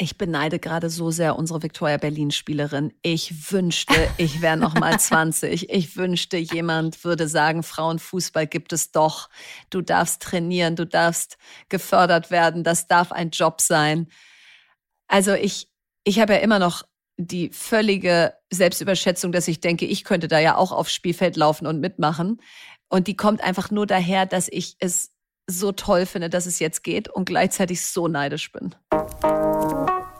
Ich beneide gerade so sehr unsere Victoria Berlin Spielerin. Ich wünschte, ich wäre noch mal 20. Ich wünschte, jemand würde sagen, Frauenfußball gibt es doch. Du darfst trainieren, du darfst gefördert werden, das darf ein Job sein. Also ich ich habe ja immer noch die völlige Selbstüberschätzung, dass ich denke, ich könnte da ja auch aufs Spielfeld laufen und mitmachen. Und die kommt einfach nur daher, dass ich es so toll finde, dass es jetzt geht und gleichzeitig so neidisch bin.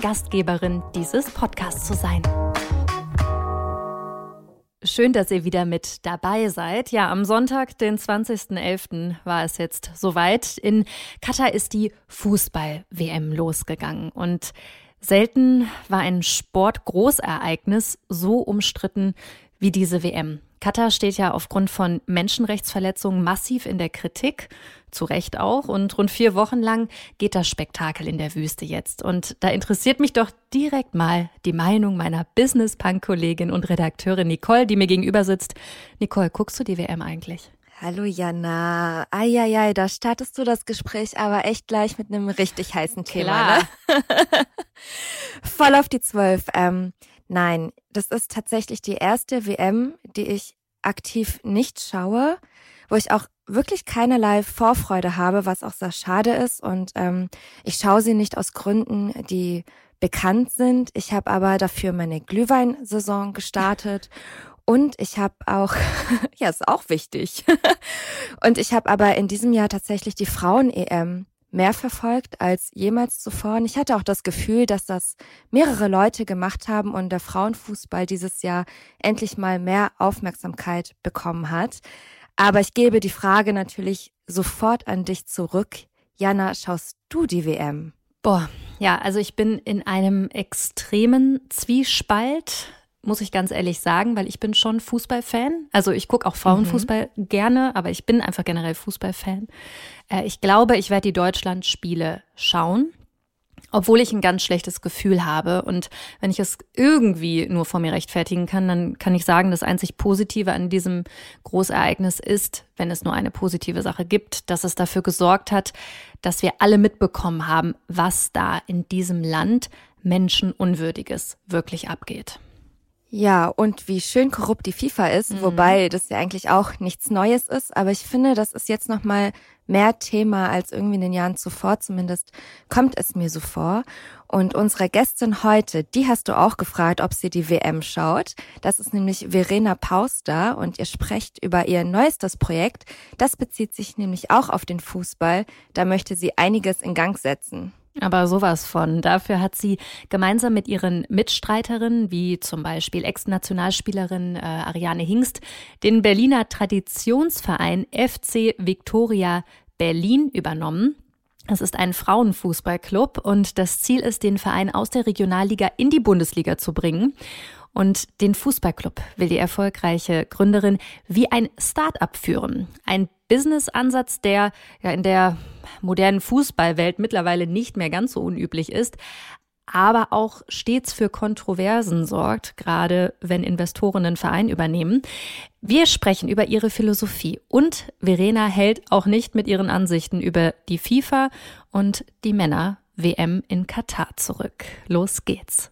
Gastgeberin dieses Podcasts zu sein. Schön, dass ihr wieder mit dabei seid. Ja, am Sonntag, den 20.11., war es jetzt soweit. In Katar ist die Fußball-WM losgegangen. Und selten war ein Sportgroßereignis so umstritten wie diese WM. Katar steht ja aufgrund von Menschenrechtsverletzungen massiv in der Kritik, zu Recht auch. Und rund vier Wochen lang geht das Spektakel in der Wüste jetzt. Und da interessiert mich doch direkt mal die Meinung meiner Business-Punk-Kollegin und Redakteurin Nicole, die mir gegenüber sitzt. Nicole, guckst du die WM eigentlich? Hallo Jana. Eieiei, da startest du das Gespräch aber echt gleich mit einem richtig heißen Thema. Ne? Voll auf die Zwölf. Ähm, Nein, das ist tatsächlich die erste WM, die ich aktiv nicht schaue, wo ich auch wirklich keinerlei Vorfreude habe, was auch sehr schade ist. Und ähm, ich schaue sie nicht aus Gründen, die bekannt sind. Ich habe aber dafür meine Glühweinsaison gestartet und ich habe auch, ja, ist auch wichtig. und ich habe aber in diesem Jahr tatsächlich die Frauen-EM mehr verfolgt als jemals zuvor. Und ich hatte auch das Gefühl, dass das mehrere Leute gemacht haben und der Frauenfußball dieses Jahr endlich mal mehr Aufmerksamkeit bekommen hat. Aber ich gebe die Frage natürlich sofort an dich zurück. Jana, schaust du die WM? Boah, ja, also ich bin in einem extremen Zwiespalt muss ich ganz ehrlich sagen, weil ich bin schon Fußballfan. Also ich gucke auch Frauenfußball mhm. gerne, aber ich bin einfach generell Fußballfan. Äh, ich glaube, ich werde die Deutschlandspiele schauen, obwohl ich ein ganz schlechtes Gefühl habe. Und wenn ich es irgendwie nur vor mir rechtfertigen kann, dann kann ich sagen, das einzig Positive an diesem Großereignis ist, wenn es nur eine positive Sache gibt, dass es dafür gesorgt hat, dass wir alle mitbekommen haben, was da in diesem Land Menschenunwürdiges wirklich abgeht. Ja, und wie schön korrupt die FIFA ist, mhm. wobei das ja eigentlich auch nichts Neues ist, aber ich finde, das ist jetzt noch mal mehr Thema als irgendwie in den Jahren zuvor, zumindest kommt es mir so vor. Und unsere Gästin heute, die hast du auch gefragt, ob sie die WM schaut. Das ist nämlich Verena Pauster und ihr sprecht über ihr neuestes Projekt. Das bezieht sich nämlich auch auf den Fußball. Da möchte sie einiges in Gang setzen. Aber sowas von. Dafür hat sie gemeinsam mit ihren Mitstreiterinnen, wie zum Beispiel Ex-Nationalspielerin äh, Ariane Hingst, den Berliner Traditionsverein FC Victoria Berlin übernommen. Es ist ein Frauenfußballclub und das Ziel ist, den Verein aus der Regionalliga in die Bundesliga zu bringen. Und den Fußballclub will die erfolgreiche Gründerin wie ein Start-up führen. Ein Business-Ansatz, der ja in der modernen Fußballwelt mittlerweile nicht mehr ganz so unüblich ist, aber auch stets für Kontroversen sorgt, gerade wenn Investoren einen Verein übernehmen. Wir sprechen über ihre Philosophie und Verena hält auch nicht mit ihren Ansichten über die FIFA und die Männer WM in Katar zurück. Los geht's.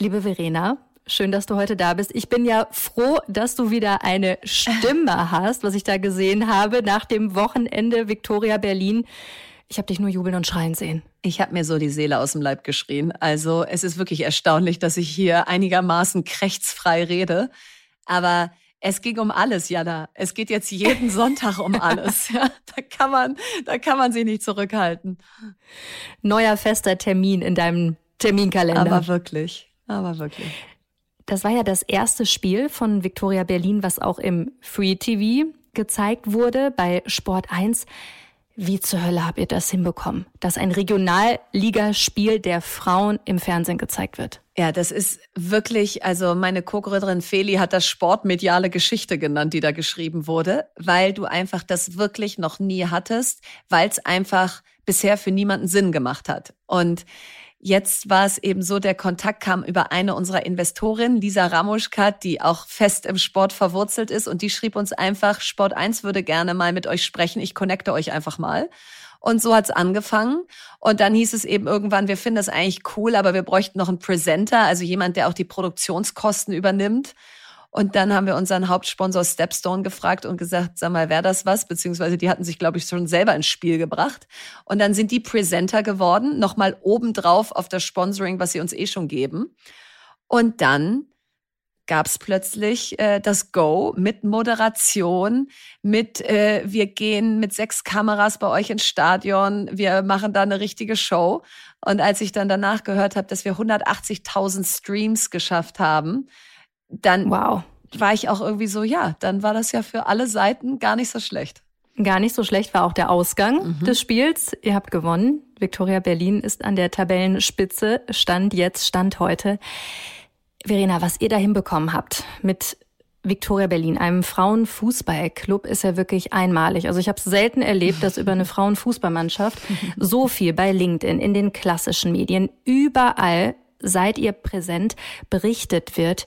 Liebe Verena, Schön, dass du heute da bist. Ich bin ja froh, dass du wieder eine Stimme hast, was ich da gesehen habe nach dem Wochenende Victoria Berlin. Ich habe dich nur jubeln und schreien sehen. Ich habe mir so die Seele aus dem Leib geschrien. Also es ist wirklich erstaunlich, dass ich hier einigermaßen krechtsfrei rede. Aber es ging um alles, Jana. Es geht jetzt jeden Sonntag um alles. Ja, da kann man, da kann man sich nicht zurückhalten. Neuer fester Termin in deinem Terminkalender. Aber wirklich, aber wirklich. Das war ja das erste Spiel von Victoria Berlin, was auch im Free TV gezeigt wurde bei Sport 1. Wie zur Hölle habt ihr das hinbekommen, dass ein Regionalligaspiel der Frauen im Fernsehen gezeigt wird? Ja, das ist wirklich, also meine Co-Gründerin Feli hat das sportmediale Geschichte genannt, die da geschrieben wurde, weil du einfach das wirklich noch nie hattest, weil es einfach bisher für niemanden Sinn gemacht hat. Und Jetzt war es eben so, der Kontakt kam über eine unserer Investorinnen, Lisa Ramuschkat, die auch fest im Sport verwurzelt ist. Und die schrieb uns einfach, Sport 1 würde gerne mal mit euch sprechen. Ich connecte euch einfach mal. Und so hat's angefangen. Und dann hieß es eben irgendwann, wir finden das eigentlich cool, aber wir bräuchten noch einen Presenter, also jemand, der auch die Produktionskosten übernimmt. Und dann haben wir unseren Hauptsponsor Stepstone gefragt und gesagt, sag mal, wäre das was? Beziehungsweise die hatten sich, glaube ich, schon selber ins Spiel gebracht. Und dann sind die Presenter geworden, nochmal obendrauf auf das Sponsoring, was sie uns eh schon geben. Und dann gab es plötzlich äh, das Go mit Moderation, mit äh, wir gehen mit sechs Kameras bei euch ins Stadion, wir machen da eine richtige Show. Und als ich dann danach gehört habe, dass wir 180.000 Streams geschafft haben, dann wow. war ich auch irgendwie so, ja, dann war das ja für alle Seiten gar nicht so schlecht. Gar nicht so schlecht war auch der Ausgang mhm. des Spiels. Ihr habt gewonnen. Victoria Berlin ist an der Tabellenspitze. Stand jetzt, Stand heute. Verena, was ihr da hinbekommen habt mit Victoria Berlin, einem Frauenfußballclub, ist ja wirklich einmalig. Also ich habe es selten erlebt, dass über eine Frauenfußballmannschaft so viel bei LinkedIn, in den klassischen Medien, überall, seid ihr präsent, berichtet wird.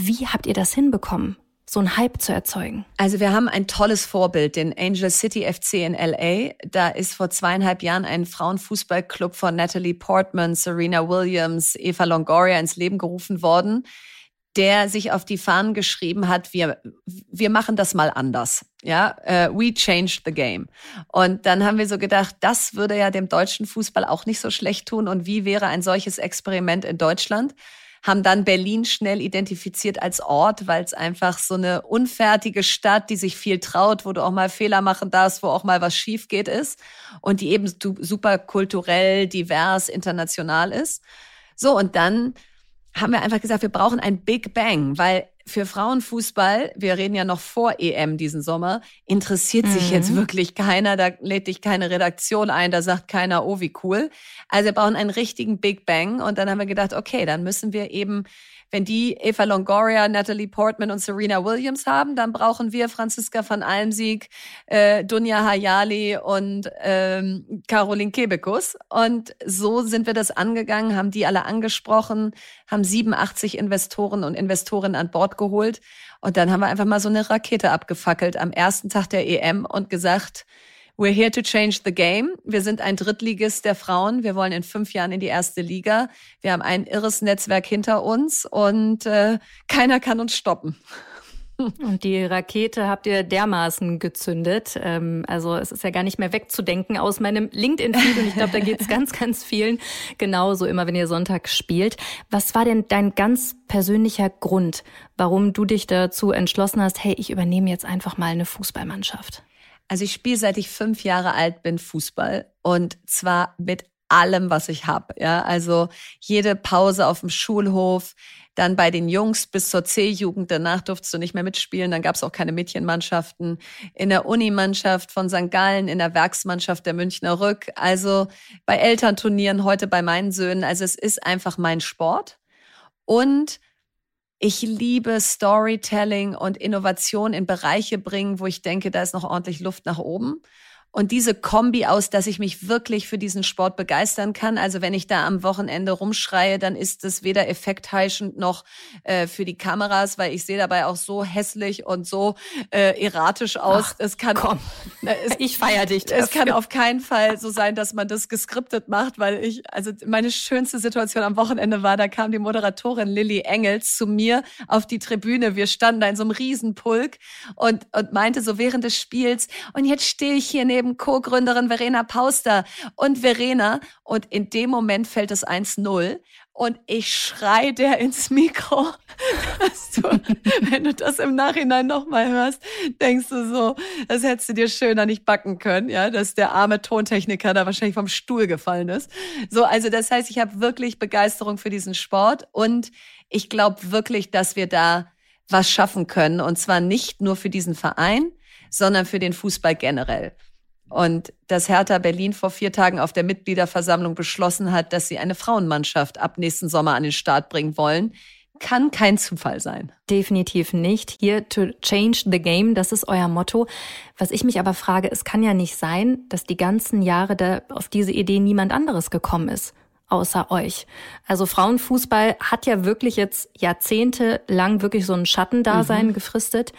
Wie habt ihr das hinbekommen? so einen Hype zu erzeugen? Also wir haben ein tolles Vorbild, den Angel City FC in LA. Da ist vor zweieinhalb Jahren ein Frauenfußballclub von Natalie Portman, Serena Williams, Eva Longoria ins Leben gerufen worden, der sich auf die Fahnen geschrieben hat, wir, wir machen das mal anders. Ja, uh, we changed the game. Und dann haben wir so gedacht, das würde ja dem deutschen Fußball auch nicht so schlecht tun. Und wie wäre ein solches Experiment in Deutschland? Haben dann Berlin schnell identifiziert als Ort, weil es einfach so eine unfertige Stadt, die sich viel traut, wo du auch mal Fehler machen darfst, wo auch mal was schief geht ist und die eben super kulturell, divers, international ist. So, und dann haben wir einfach gesagt, wir brauchen ein Big Bang, weil für Frauenfußball, wir reden ja noch vor EM diesen Sommer, interessiert mhm. sich jetzt wirklich keiner, da lädt dich keine Redaktion ein, da sagt keiner, oh, wie cool. Also wir brauchen einen richtigen Big Bang und dann haben wir gedacht, okay, dann müssen wir eben wenn die Eva Longoria, Natalie Portman und Serena Williams haben, dann brauchen wir Franziska van Almsieg, äh, Dunja Hayali und ähm, Caroline Kebekus. Und so sind wir das angegangen, haben die alle angesprochen, haben 87 Investoren und Investorinnen an Bord geholt. Und dann haben wir einfach mal so eine Rakete abgefackelt am ersten Tag der EM und gesagt, We're here to change the game. Wir sind ein Drittligist der Frauen. Wir wollen in fünf Jahren in die erste Liga. Wir haben ein irres Netzwerk hinter uns und äh, keiner kann uns stoppen. Und die Rakete habt ihr dermaßen gezündet. Ähm, also es ist ja gar nicht mehr wegzudenken aus meinem LinkedIn-Feed und ich glaube, da geht es ganz, ganz vielen genauso immer, wenn ihr Sonntag spielt. Was war denn dein ganz persönlicher Grund, warum du dich dazu entschlossen hast, hey, ich übernehme jetzt einfach mal eine Fußballmannschaft? Also ich spiele seit ich fünf Jahre alt bin Fußball und zwar mit allem, was ich habe. Ja, also jede Pause auf dem Schulhof, dann bei den Jungs bis zur C-Jugend. Danach durfst du nicht mehr mitspielen. Dann gab es auch keine Mädchenmannschaften. In der Unimannschaft von St. Gallen, in der Werksmannschaft der Münchner Rück. Also bei Elternturnieren, heute bei meinen Söhnen. Also es ist einfach mein Sport. Und ich liebe Storytelling und Innovation in Bereiche bringen, wo ich denke, da ist noch ordentlich Luft nach oben. Und diese Kombi aus, dass ich mich wirklich für diesen Sport begeistern kann. Also wenn ich da am Wochenende rumschreie, dann ist es weder effektheischend noch äh, für die Kameras, weil ich sehe dabei auch so hässlich und so äh, erratisch aus. Ach, es kann, komm, es, ich feiere dich. Dafür. Es kann auf keinen Fall so sein, dass man das geskriptet macht, weil ich, also meine schönste Situation am Wochenende war, da kam die Moderatorin Lilly Engels zu mir auf die Tribüne. Wir standen da in so einem Riesenpulk und, und meinte so während des Spiels, und jetzt stehe ich hier neben neben Co-Gründerin Verena Pauster und Verena. Und in dem Moment fällt es 1-0 und ich schrei der ins Mikro. Du, wenn du das im Nachhinein nochmal hörst, denkst du so, das hättest du dir schöner nicht backen können, ja, dass der arme Tontechniker da wahrscheinlich vom Stuhl gefallen ist. So, also das heißt, ich habe wirklich Begeisterung für diesen Sport und ich glaube wirklich, dass wir da was schaffen können und zwar nicht nur für diesen Verein, sondern für den Fußball generell. Und dass Hertha Berlin vor vier Tagen auf der Mitgliederversammlung beschlossen hat, dass sie eine Frauenmannschaft ab nächsten Sommer an den Start bringen wollen, kann kein Zufall sein. Definitiv nicht. Hier to change the game, das ist euer Motto. Was ich mich aber frage, es kann ja nicht sein, dass die ganzen Jahre da auf diese Idee niemand anderes gekommen ist außer euch. Also Frauenfußball hat ja wirklich jetzt jahrzehntelang wirklich so ein Schattendasein mhm. gefristet.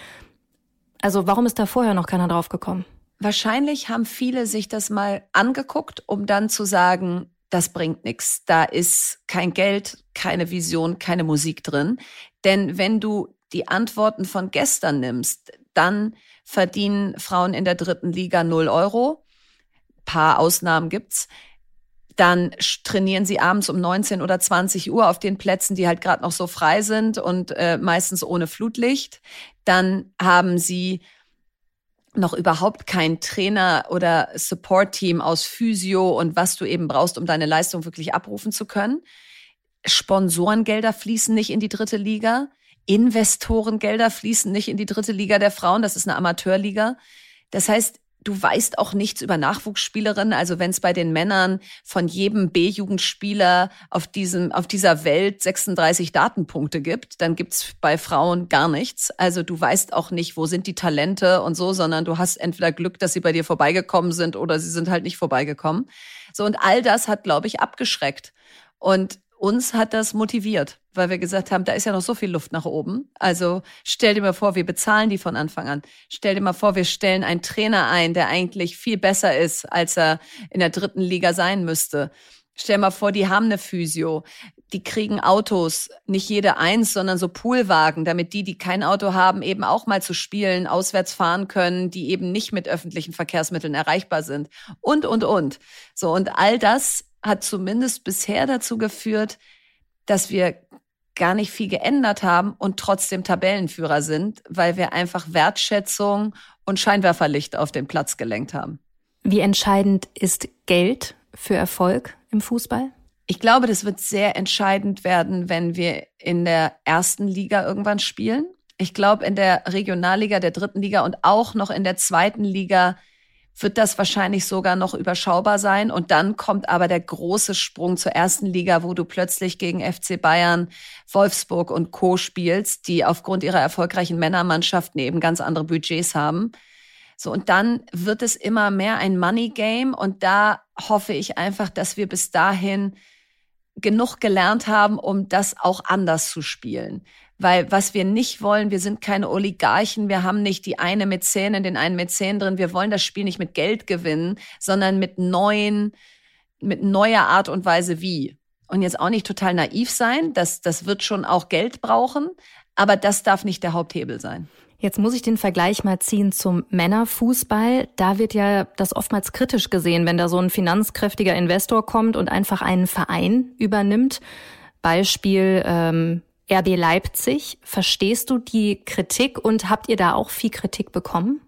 Also warum ist da vorher noch keiner drauf gekommen? Wahrscheinlich haben viele sich das mal angeguckt, um dann zu sagen, das bringt nichts. Da ist kein Geld, keine Vision, keine Musik drin. Denn wenn du die Antworten von gestern nimmst, dann verdienen Frauen in der dritten Liga null Euro. paar Ausnahmen gibt's. Dann trainieren sie abends um 19 oder 20 Uhr auf den Plätzen, die halt gerade noch so frei sind und äh, meistens ohne Flutlicht. Dann haben sie noch überhaupt kein Trainer oder Support-Team aus Physio und was du eben brauchst, um deine Leistung wirklich abrufen zu können. Sponsorengelder fließen nicht in die dritte Liga. Investorengelder fließen nicht in die dritte Liga der Frauen. Das ist eine Amateurliga. Das heißt, du weißt auch nichts über Nachwuchsspielerinnen. Also wenn es bei den Männern von jedem B-Jugendspieler auf diesem, auf dieser Welt 36 Datenpunkte gibt, dann gibt's bei Frauen gar nichts. Also du weißt auch nicht, wo sind die Talente und so, sondern du hast entweder Glück, dass sie bei dir vorbeigekommen sind oder sie sind halt nicht vorbeigekommen. So und all das hat, glaube ich, abgeschreckt. Und uns hat das motiviert, weil wir gesagt haben, da ist ja noch so viel Luft nach oben. Also stell dir mal vor, wir bezahlen die von Anfang an. Stell dir mal vor, wir stellen einen Trainer ein, der eigentlich viel besser ist, als er in der dritten Liga sein müsste. Stell dir mal vor, die haben eine Physio. Die kriegen Autos, nicht jede eins, sondern so Poolwagen, damit die, die kein Auto haben, eben auch mal zu spielen, auswärts fahren können, die eben nicht mit öffentlichen Verkehrsmitteln erreichbar sind. Und, und, und. So, und all das hat zumindest bisher dazu geführt, dass wir gar nicht viel geändert haben und trotzdem Tabellenführer sind, weil wir einfach Wertschätzung und Scheinwerferlicht auf den Platz gelenkt haben. Wie entscheidend ist Geld für Erfolg im Fußball? Ich glaube, das wird sehr entscheidend werden, wenn wir in der ersten Liga irgendwann spielen. Ich glaube, in der Regionalliga, der dritten Liga und auch noch in der zweiten Liga wird das wahrscheinlich sogar noch überschaubar sein. Und dann kommt aber der große Sprung zur ersten Liga, wo du plötzlich gegen FC Bayern, Wolfsburg und Co. spielst, die aufgrund ihrer erfolgreichen Männermannschaften eben ganz andere Budgets haben. So, und dann wird es immer mehr ein Money Game. Und da hoffe ich einfach, dass wir bis dahin genug gelernt haben, um das auch anders zu spielen. Weil was wir nicht wollen, wir sind keine Oligarchen, wir haben nicht die eine Mäzen den einen Mäzen drin, wir wollen das Spiel nicht mit Geld gewinnen, sondern mit neuen, mit neuer Art und Weise wie. Und jetzt auch nicht total naiv sein, das, das wird schon auch Geld brauchen, aber das darf nicht der Haupthebel sein. Jetzt muss ich den Vergleich mal ziehen zum Männerfußball. Da wird ja das oftmals kritisch gesehen, wenn da so ein finanzkräftiger Investor kommt und einfach einen Verein übernimmt. Beispiel ähm, RB Leipzig. Verstehst du die Kritik und habt ihr da auch viel Kritik bekommen?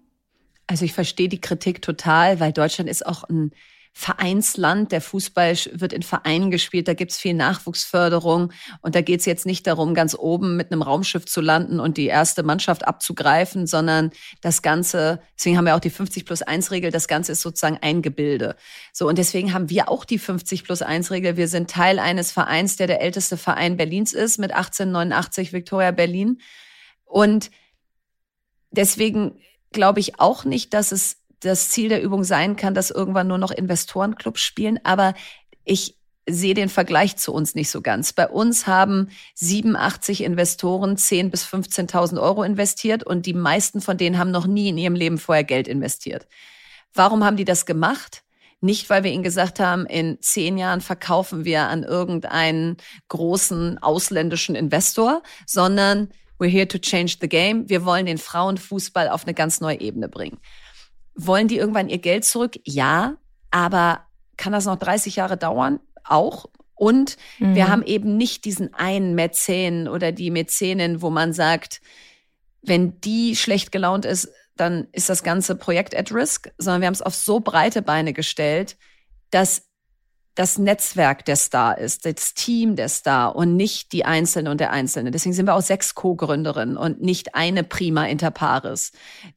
Also ich verstehe die Kritik total, weil Deutschland ist auch ein Vereinsland. Der Fußball wird in Vereinen gespielt, da gibt's viel Nachwuchsförderung. Und da geht's jetzt nicht darum, ganz oben mit einem Raumschiff zu landen und die erste Mannschaft abzugreifen, sondern das Ganze, deswegen haben wir auch die 50 plus 1 Regel, das Ganze ist sozusagen ein Gebilde. So, und deswegen haben wir auch die 50 plus 1 Regel. Wir sind Teil eines Vereins, der der älteste Verein Berlins ist, mit 1889 Victoria Berlin. Und deswegen glaube ich auch nicht, dass es das Ziel der Übung sein kann, dass irgendwann nur noch Investorenclubs spielen. Aber ich sehe den Vergleich zu uns nicht so ganz. Bei uns haben 87 Investoren 10.000 bis 15.000 Euro investiert und die meisten von denen haben noch nie in ihrem Leben vorher Geld investiert. Warum haben die das gemacht? Nicht, weil wir ihnen gesagt haben, in zehn Jahren verkaufen wir an irgendeinen großen ausländischen Investor, sondern we're here to change the game. Wir wollen den Frauenfußball auf eine ganz neue Ebene bringen. Wollen die irgendwann ihr Geld zurück? Ja, aber kann das noch 30 Jahre dauern? Auch. Und mhm. wir haben eben nicht diesen einen Mäzen oder die Mäzenin, wo man sagt, wenn die schlecht gelaunt ist, dann ist das ganze Projekt at risk, sondern wir haben es auf so breite Beine gestellt, dass das Netzwerk der Star ist, das Team der Star und nicht die Einzelne und der Einzelne. Deswegen sind wir auch sechs Co-Gründerinnen und nicht eine Prima inter pares.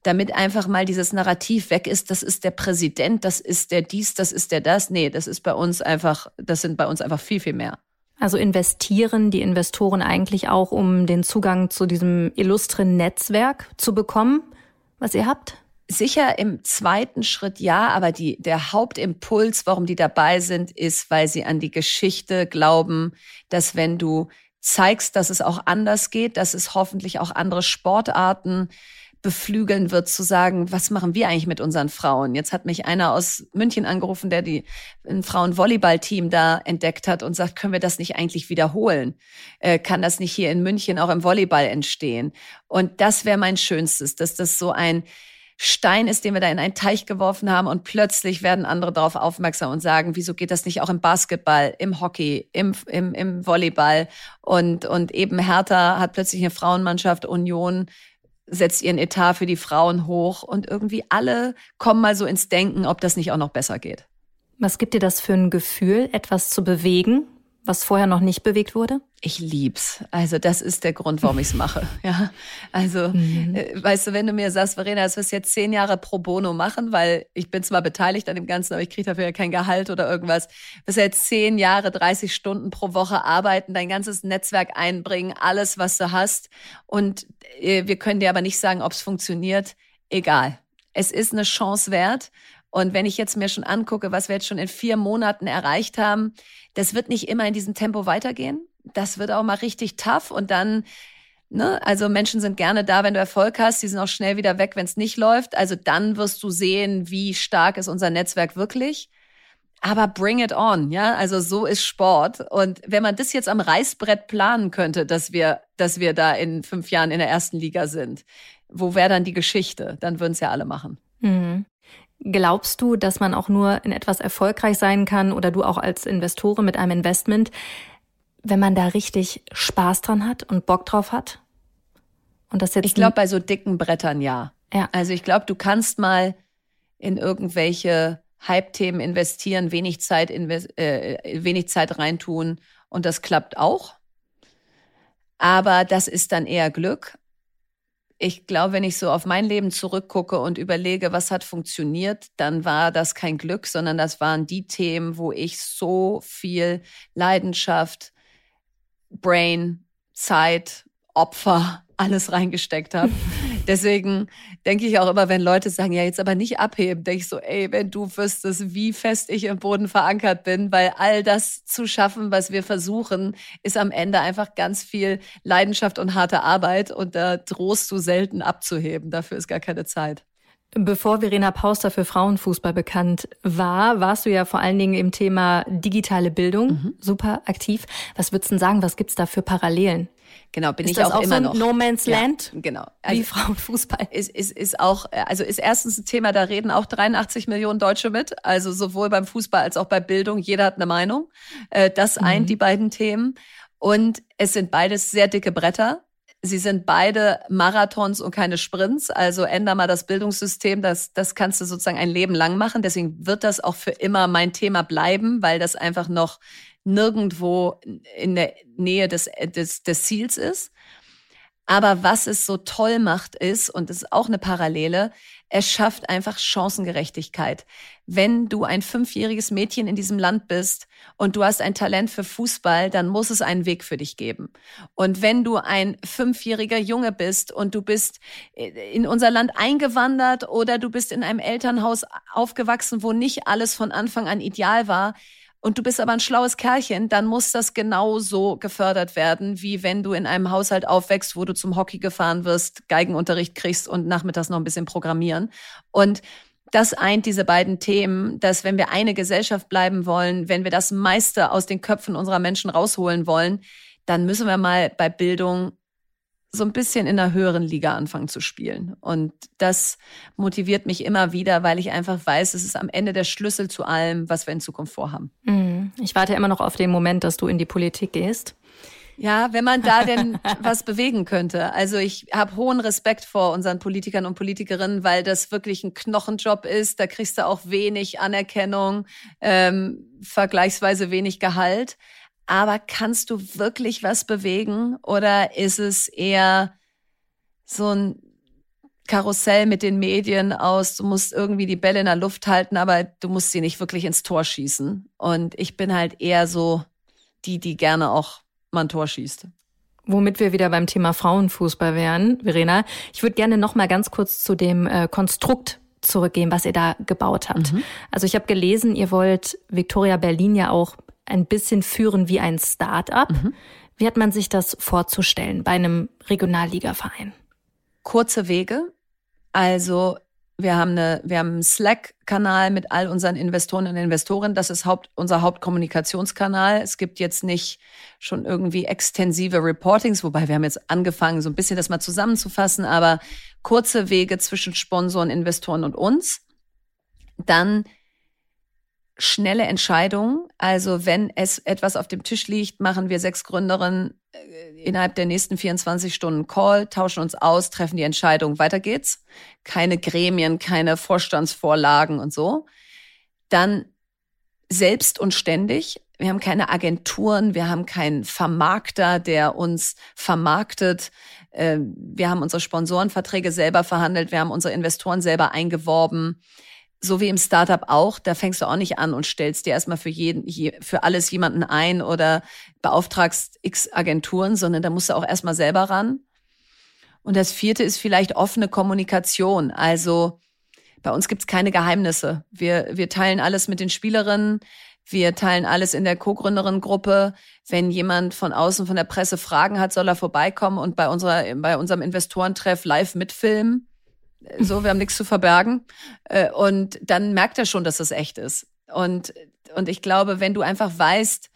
Damit einfach mal dieses Narrativ weg ist, das ist der Präsident, das ist der dies, das ist der das. Nee, das ist bei uns einfach, das sind bei uns einfach viel, viel mehr. Also investieren die Investoren eigentlich auch, um den Zugang zu diesem illustren Netzwerk zu bekommen, was ihr habt? Sicher im zweiten Schritt ja, aber die, der Hauptimpuls, warum die dabei sind, ist, weil sie an die Geschichte glauben, dass wenn du zeigst, dass es auch anders geht, dass es hoffentlich auch andere Sportarten beflügeln wird, zu sagen, was machen wir eigentlich mit unseren Frauen? Jetzt hat mich einer aus München angerufen, der die ein Frauenvolleyballteam da entdeckt hat und sagt, können wir das nicht eigentlich wiederholen? Äh, kann das nicht hier in München auch im Volleyball entstehen? Und das wäre mein Schönstes, dass das so ein Stein ist, den wir da in einen Teich geworfen haben und plötzlich werden andere darauf aufmerksam und sagen, wieso geht das nicht auch im Basketball, im Hockey, im, im, im Volleyball und, und eben Hertha hat plötzlich eine Frauenmannschaft, Union setzt ihren Etat für die Frauen hoch und irgendwie alle kommen mal so ins Denken, ob das nicht auch noch besser geht. Was gibt dir das für ein Gefühl, etwas zu bewegen? Was vorher noch nicht bewegt wurde? Ich lieb's. Also das ist der Grund, warum ich's mache. Ja, also mhm. äh, weißt du, wenn du mir sagst, Verena, das wirst jetzt zehn Jahre pro Bono machen, weil ich bin zwar beteiligt an dem Ganzen, aber ich kriege dafür ja kein Gehalt oder irgendwas. Wirst jetzt zehn Jahre, 30 Stunden pro Woche arbeiten, dein ganzes Netzwerk einbringen, alles, was du hast. Und äh, wir können dir aber nicht sagen, ob's funktioniert. Egal. Es ist eine Chance wert. Und wenn ich jetzt mir schon angucke, was wir jetzt schon in vier Monaten erreicht haben, das wird nicht immer in diesem Tempo weitergehen. Das wird auch mal richtig tough und dann Ne? Also Menschen sind gerne da, wenn du Erfolg hast. Die sind auch schnell wieder weg, wenn es nicht läuft. Also dann wirst du sehen, wie stark ist unser Netzwerk wirklich. Aber bring it on, ja. Also so ist Sport. Und wenn man das jetzt am Reißbrett planen könnte, dass wir, dass wir da in fünf Jahren in der ersten Liga sind, wo wäre dann die Geschichte? Dann würden es ja alle machen. Mhm. Glaubst du, dass man auch nur in etwas erfolgreich sein kann oder du auch als Investorin mit einem Investment, wenn man da richtig Spaß dran hat und Bock drauf hat? Und das jetzt ich glaube, bei so dicken Brettern ja. ja. Also ich glaube, du kannst mal in irgendwelche Hype-Themen investieren, wenig Zeit, invest äh, wenig Zeit reintun und das klappt auch. Aber das ist dann eher Glück ich glaube, wenn ich so auf mein Leben zurückgucke und überlege, was hat funktioniert, dann war das kein Glück, sondern das waren die Themen, wo ich so viel Leidenschaft, Brain, Zeit, Opfer, alles reingesteckt habe. Deswegen denke ich auch immer, wenn Leute sagen, ja, jetzt aber nicht abheben, denke ich so, ey, wenn du wüsstest, wie fest ich im Boden verankert bin, weil all das zu schaffen, was wir versuchen, ist am Ende einfach ganz viel Leidenschaft und harte Arbeit und da drohst du selten abzuheben. Dafür ist gar keine Zeit. Bevor Verena Pauster für Frauenfußball bekannt war, warst du ja vor allen Dingen im Thema digitale Bildung mhm. super aktiv. Was würdest du denn sagen, was gibt's da für Parallelen? Genau, bin ist ich auch, auch immer so noch. No Man's Land? Ja, genau. Also, wie Frauenfußball. Ist, ist, ist auch, also ist erstens ein Thema, da reden auch 83 Millionen Deutsche mit. Also sowohl beim Fußball als auch bei Bildung. Jeder hat eine Meinung. Äh, das mhm. eint die beiden Themen. Und es sind beides sehr dicke Bretter. Sie sind beide Marathons und keine Sprints. Also änder mal das Bildungssystem. Das, das kannst du sozusagen ein Leben lang machen. Deswegen wird das auch für immer mein Thema bleiben, weil das einfach noch nirgendwo in der Nähe des, des, des Ziels ist. Aber was es so toll macht, ist, und das ist auch eine Parallele, es schafft einfach Chancengerechtigkeit. Wenn du ein fünfjähriges Mädchen in diesem Land bist und du hast ein Talent für Fußball, dann muss es einen Weg für dich geben. Und wenn du ein fünfjähriger Junge bist und du bist in unser Land eingewandert oder du bist in einem Elternhaus aufgewachsen, wo nicht alles von Anfang an ideal war, und du bist aber ein schlaues Kerlchen, dann muss das genauso gefördert werden, wie wenn du in einem Haushalt aufwächst, wo du zum Hockey gefahren wirst, Geigenunterricht kriegst und nachmittags noch ein bisschen programmieren. Und das eint diese beiden Themen, dass wenn wir eine Gesellschaft bleiben wollen, wenn wir das meiste aus den Köpfen unserer Menschen rausholen wollen, dann müssen wir mal bei Bildung so ein bisschen in einer höheren Liga anfangen zu spielen. Und das motiviert mich immer wieder, weil ich einfach weiß, es ist am Ende der Schlüssel zu allem, was wir in Zukunft vorhaben. Mhm. Ich warte immer noch auf den Moment, dass du in die Politik gehst. Ja, wenn man da denn was bewegen könnte. Also ich habe hohen Respekt vor unseren Politikern und Politikerinnen, weil das wirklich ein Knochenjob ist. Da kriegst du auch wenig Anerkennung, ähm, vergleichsweise wenig Gehalt. Aber kannst du wirklich was bewegen oder ist es eher so ein Karussell mit den Medien aus, du musst irgendwie die Bälle in der Luft halten, aber du musst sie nicht wirklich ins Tor schießen. Und ich bin halt eher so die, die gerne auch mal ein Tor schießt. Womit wir wieder beim Thema Frauenfußball wären, Verena. Ich würde gerne noch mal ganz kurz zu dem äh, Konstrukt zurückgehen, was ihr da gebaut habt. Mhm. Also ich habe gelesen, ihr wollt Victoria Berlin ja auch ein bisschen führen wie ein Start-up. Mhm. Wie hat man sich das vorzustellen bei einem Regionalligaverein? Kurze Wege. Also wir haben, eine, wir haben einen Slack-Kanal mit all unseren Investoren und Investoren. Das ist Haupt, unser Hauptkommunikationskanal. Es gibt jetzt nicht schon irgendwie extensive Reportings, wobei wir haben jetzt angefangen, so ein bisschen das mal zusammenzufassen, aber kurze Wege zwischen Sponsoren, Investoren und uns. Dann schnelle Entscheidungen. Also wenn es etwas auf dem Tisch liegt, machen wir sechs Gründerinnen äh, innerhalb der nächsten 24 Stunden Call, tauschen uns aus, treffen die Entscheidung, weiter geht's. Keine Gremien, keine Vorstandsvorlagen und so. Dann selbst und ständig. Wir haben keine Agenturen, wir haben keinen Vermarkter, der uns vermarktet. Ähm, wir haben unsere Sponsorenverträge selber verhandelt, wir haben unsere Investoren selber eingeworben so wie im Startup auch, da fängst du auch nicht an und stellst dir erstmal für jeden, für alles jemanden ein oder beauftragst x Agenturen, sondern da musst du auch erstmal selber ran. Und das vierte ist vielleicht offene Kommunikation. Also bei uns gibt's keine Geheimnisse. Wir, wir teilen alles mit den Spielerinnen. Wir teilen alles in der Co-Gründerinnen-Gruppe. Wenn jemand von außen von der Presse Fragen hat, soll er vorbeikommen und bei unserer, bei unserem Investorentreff live mitfilmen so, wir haben nichts zu verbergen. Äh, und dann merkt er schon, dass das echt ist. Und, und ich glaube, wenn du einfach weißt,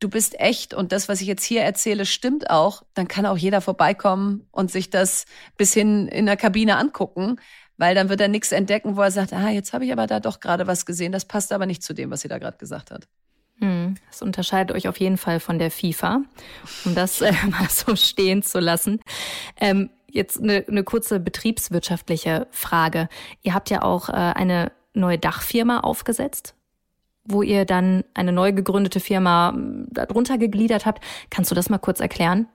du bist echt und das, was ich jetzt hier erzähle, stimmt auch, dann kann auch jeder vorbeikommen und sich das bis hin in der Kabine angucken, weil dann wird er nichts entdecken, wo er sagt, ah, jetzt habe ich aber da doch gerade was gesehen, das passt aber nicht zu dem, was sie da gerade gesagt hat. Hm, das unterscheidet euch auf jeden Fall von der FIFA, um das äh, mal so stehen zu lassen. Ähm, Jetzt eine, eine kurze betriebswirtschaftliche Frage. Ihr habt ja auch äh, eine neue Dachfirma aufgesetzt, wo ihr dann eine neu gegründete Firma hm, darunter gegliedert habt. Kannst du das mal kurz erklären?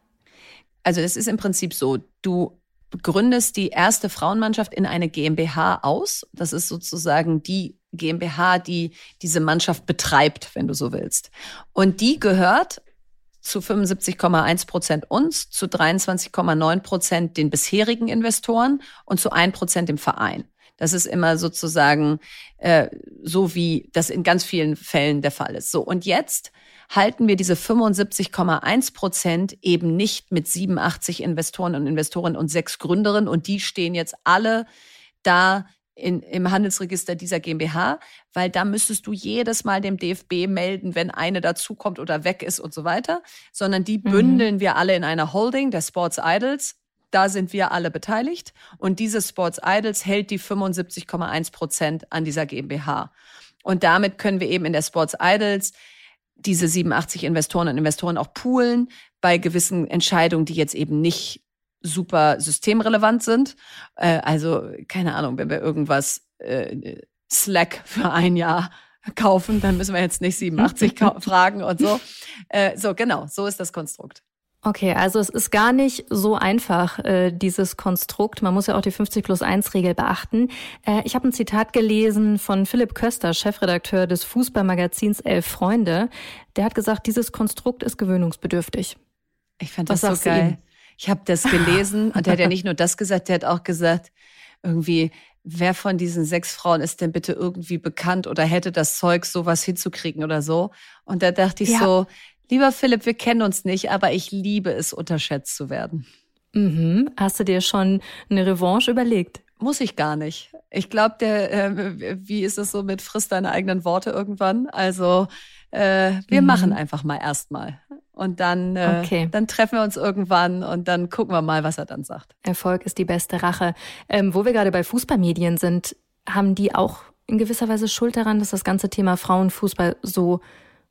Also es ist im Prinzip so, du gründest die erste Frauenmannschaft in eine GmbH aus. Das ist sozusagen die GmbH, die diese Mannschaft betreibt, wenn du so willst. Und die gehört zu 75,1 Prozent uns, zu 23,9 Prozent den bisherigen Investoren und zu 1 Prozent dem Verein. Das ist immer sozusagen äh, so, wie das in ganz vielen Fällen der Fall ist. So, und jetzt halten wir diese 75,1 Prozent eben nicht mit 87 Investoren und Investorinnen und sechs Gründerinnen und die stehen jetzt alle da in, im Handelsregister dieser GmbH, weil da müsstest du jedes Mal dem DFB melden, wenn eine dazukommt oder weg ist und so weiter, sondern die mhm. bündeln wir alle in einer Holding, der Sports Idols. Da sind wir alle beteiligt und diese Sports Idols hält die 75,1 Prozent an dieser GmbH. Und damit können wir eben in der Sports Idols diese 87 Investoren und Investoren auch poolen bei gewissen Entscheidungen, die jetzt eben nicht super systemrelevant sind. Äh, also, keine Ahnung, wenn wir irgendwas äh, Slack für ein Jahr kaufen, dann müssen wir jetzt nicht 87 fragen und so. Äh, so, genau, so ist das Konstrukt. Okay, also es ist gar nicht so einfach, äh, dieses Konstrukt. Man muss ja auch die 50 plus 1 Regel beachten. Äh, ich habe ein Zitat gelesen von Philipp Köster, Chefredakteur des Fußballmagazins Elf Freunde. Der hat gesagt, dieses Konstrukt ist gewöhnungsbedürftig. Ich fand das Was so geil. Ich habe das gelesen und er hat ja nicht nur das gesagt, der hat auch gesagt, irgendwie, wer von diesen sechs Frauen ist denn bitte irgendwie bekannt oder hätte das Zeug, sowas hinzukriegen oder so? Und da dachte ich ja. so, lieber Philipp, wir kennen uns nicht, aber ich liebe es, unterschätzt zu werden. Mhm. Hast du dir schon eine Revanche überlegt? Muss ich gar nicht. Ich glaube, der, äh, wie ist es so mit frisst deine eigenen Worte irgendwann? Also äh, wir mhm. machen einfach mal erstmal. Und dann, äh, okay. dann treffen wir uns irgendwann und dann gucken wir mal, was er dann sagt. Erfolg ist die beste Rache. Ähm, wo wir gerade bei Fußballmedien sind, haben die auch in gewisser Weise Schuld daran, dass das ganze Thema Frauenfußball so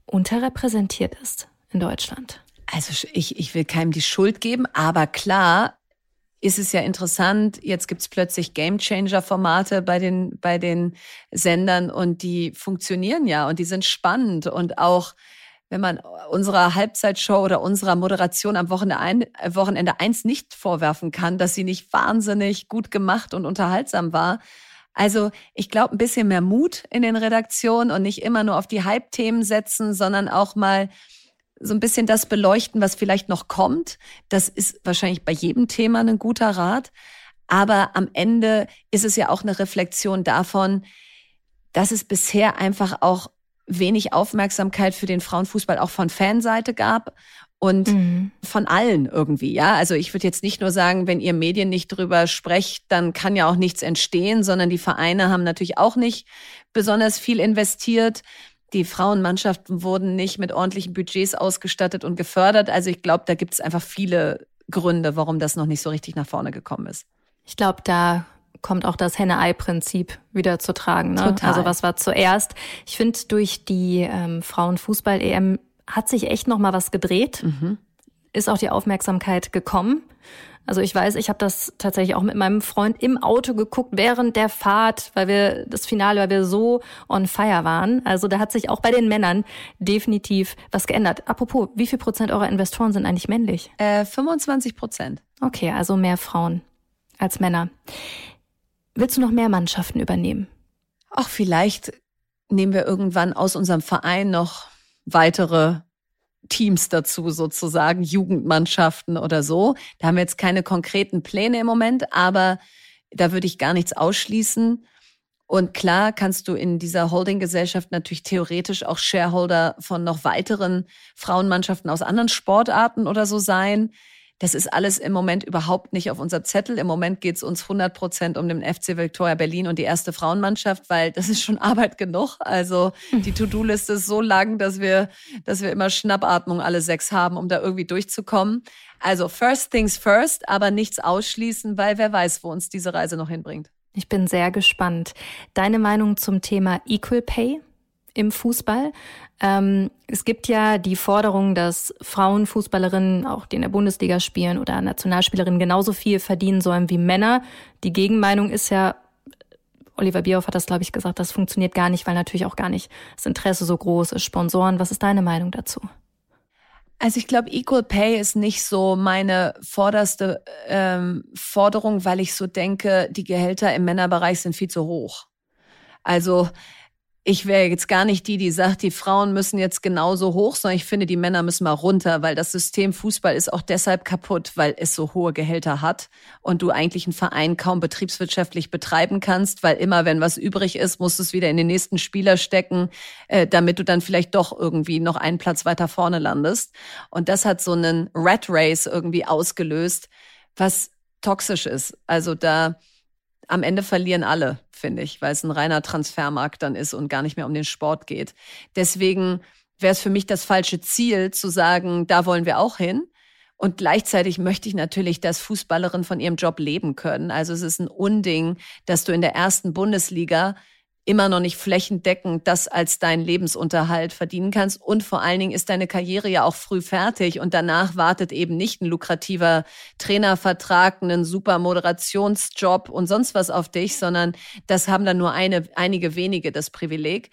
unterrepräsentiert ist in Deutschland? Also ich, ich will keinem die Schuld geben, aber klar ist es ja interessant, jetzt gibt's plötzlich Gamechanger-Formate bei den, bei den Sendern und die funktionieren ja und die sind spannend und auch wenn man unserer Halbzeitshow oder unserer Moderation am Wochenende, ein, Wochenende eins nicht vorwerfen kann, dass sie nicht wahnsinnig gut gemacht und unterhaltsam war. Also ich glaube, ein bisschen mehr Mut in den Redaktionen und nicht immer nur auf die Hype-Themen setzen, sondern auch mal so ein bisschen das beleuchten, was vielleicht noch kommt. Das ist wahrscheinlich bei jedem Thema ein guter Rat. Aber am Ende ist es ja auch eine Reflexion davon, dass es bisher einfach auch wenig Aufmerksamkeit für den Frauenfußball auch von Fanseite gab und mhm. von allen irgendwie, ja. Also ich würde jetzt nicht nur sagen, wenn ihr Medien nicht drüber sprecht, dann kann ja auch nichts entstehen, sondern die Vereine haben natürlich auch nicht besonders viel investiert. Die Frauenmannschaften wurden nicht mit ordentlichen Budgets ausgestattet und gefördert. Also ich glaube, da gibt es einfach viele Gründe, warum das noch nicht so richtig nach vorne gekommen ist. Ich glaube, da kommt auch das Henne-Ei-Prinzip wieder zu tragen. Ne? Total. Also was war zuerst? Ich finde, durch die ähm, Frauenfußball-EM hat sich echt noch mal was gedreht. Mhm. Ist auch die Aufmerksamkeit gekommen. Also ich weiß, ich habe das tatsächlich auch mit meinem Freund im Auto geguckt während der Fahrt, weil wir das Finale, weil wir so on fire waren. Also da hat sich auch bei den Männern definitiv was geändert. Apropos, wie viel Prozent eurer Investoren sind eigentlich männlich? Äh, 25 Prozent. Okay, also mehr Frauen als Männer. Willst du noch mehr Mannschaften übernehmen? Ach, vielleicht nehmen wir irgendwann aus unserem Verein noch weitere Teams dazu sozusagen, Jugendmannschaften oder so. Da haben wir jetzt keine konkreten Pläne im Moment, aber da würde ich gar nichts ausschließen. Und klar kannst du in dieser Holdinggesellschaft natürlich theoretisch auch Shareholder von noch weiteren Frauenmannschaften aus anderen Sportarten oder so sein. Das ist alles im Moment überhaupt nicht auf unser Zettel. Im Moment geht es uns 100 Prozent um den FC Victoria Berlin und die erste Frauenmannschaft, weil das ist schon Arbeit genug. Also die To-Do-Liste ist so lang, dass wir, dass wir immer Schnappatmung alle sechs haben, um da irgendwie durchzukommen. Also first things first, aber nichts ausschließen, weil wer weiß, wo uns diese Reise noch hinbringt. Ich bin sehr gespannt. Deine Meinung zum Thema Equal Pay? Im Fußball. Ähm, es gibt ja die Forderung, dass Frauenfußballerinnen, auch die in der Bundesliga spielen oder Nationalspielerinnen genauso viel verdienen sollen wie Männer. Die Gegenmeinung ist ja, Oliver Bierhoff hat das, glaube ich, gesagt, das funktioniert gar nicht, weil natürlich auch gar nicht das Interesse so groß ist. Sponsoren, was ist deine Meinung dazu? Also ich glaube, Equal Pay ist nicht so meine vorderste ähm, Forderung, weil ich so denke, die Gehälter im Männerbereich sind viel zu hoch. Also ich wäre jetzt gar nicht die, die sagt, die Frauen müssen jetzt genauso hoch, sondern ich finde, die Männer müssen mal runter, weil das System Fußball ist auch deshalb kaputt, weil es so hohe Gehälter hat und du eigentlich einen Verein kaum betriebswirtschaftlich betreiben kannst, weil immer, wenn was übrig ist, musst du es wieder in den nächsten Spieler stecken, äh, damit du dann vielleicht doch irgendwie noch einen Platz weiter vorne landest. Und das hat so einen Rat Race irgendwie ausgelöst, was toxisch ist. Also da am Ende verlieren alle, finde ich, weil es ein reiner Transfermarkt dann ist und gar nicht mehr um den Sport geht. Deswegen wäre es für mich das falsche Ziel zu sagen, da wollen wir auch hin. Und gleichzeitig möchte ich natürlich, dass Fußballerinnen von ihrem Job leben können. Also es ist ein Unding, dass du in der ersten Bundesliga immer noch nicht flächendeckend das als deinen Lebensunterhalt verdienen kannst. Und vor allen Dingen ist deine Karriere ja auch früh fertig und danach wartet eben nicht ein lukrativer Trainervertrag, ein super Moderationsjob und sonst was auf dich, sondern das haben dann nur eine, einige wenige das Privileg.